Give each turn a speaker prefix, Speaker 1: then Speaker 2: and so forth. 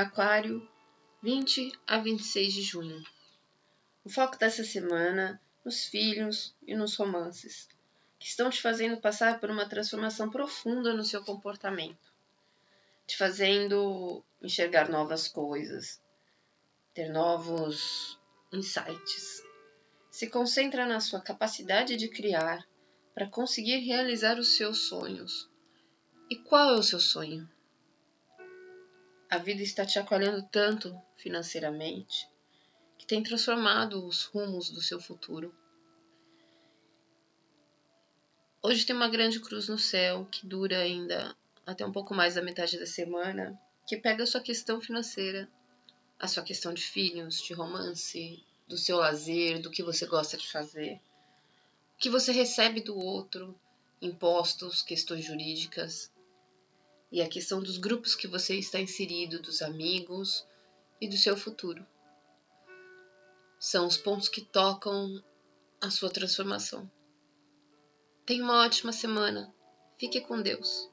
Speaker 1: Aquário, 20 a 26 de junho. O foco dessa semana nos filhos e nos romances, que estão te fazendo passar por uma transformação profunda no seu comportamento, te fazendo enxergar novas coisas, ter novos insights. Se concentra na sua capacidade de criar para conseguir realizar os seus sonhos. E qual é o seu sonho? A vida está te acolhendo tanto financeiramente que tem transformado os rumos do seu futuro. Hoje tem uma grande cruz no céu que dura ainda até um pouco mais da metade da semana, que pega a sua questão financeira, a sua questão de filhos, de romance, do seu lazer, do que você gosta de fazer, o que você recebe do outro, impostos, questões jurídicas, e a questão dos grupos que você está inserido, dos amigos e do seu futuro. São os pontos que tocam a sua transformação. Tenha uma ótima semana. Fique com Deus.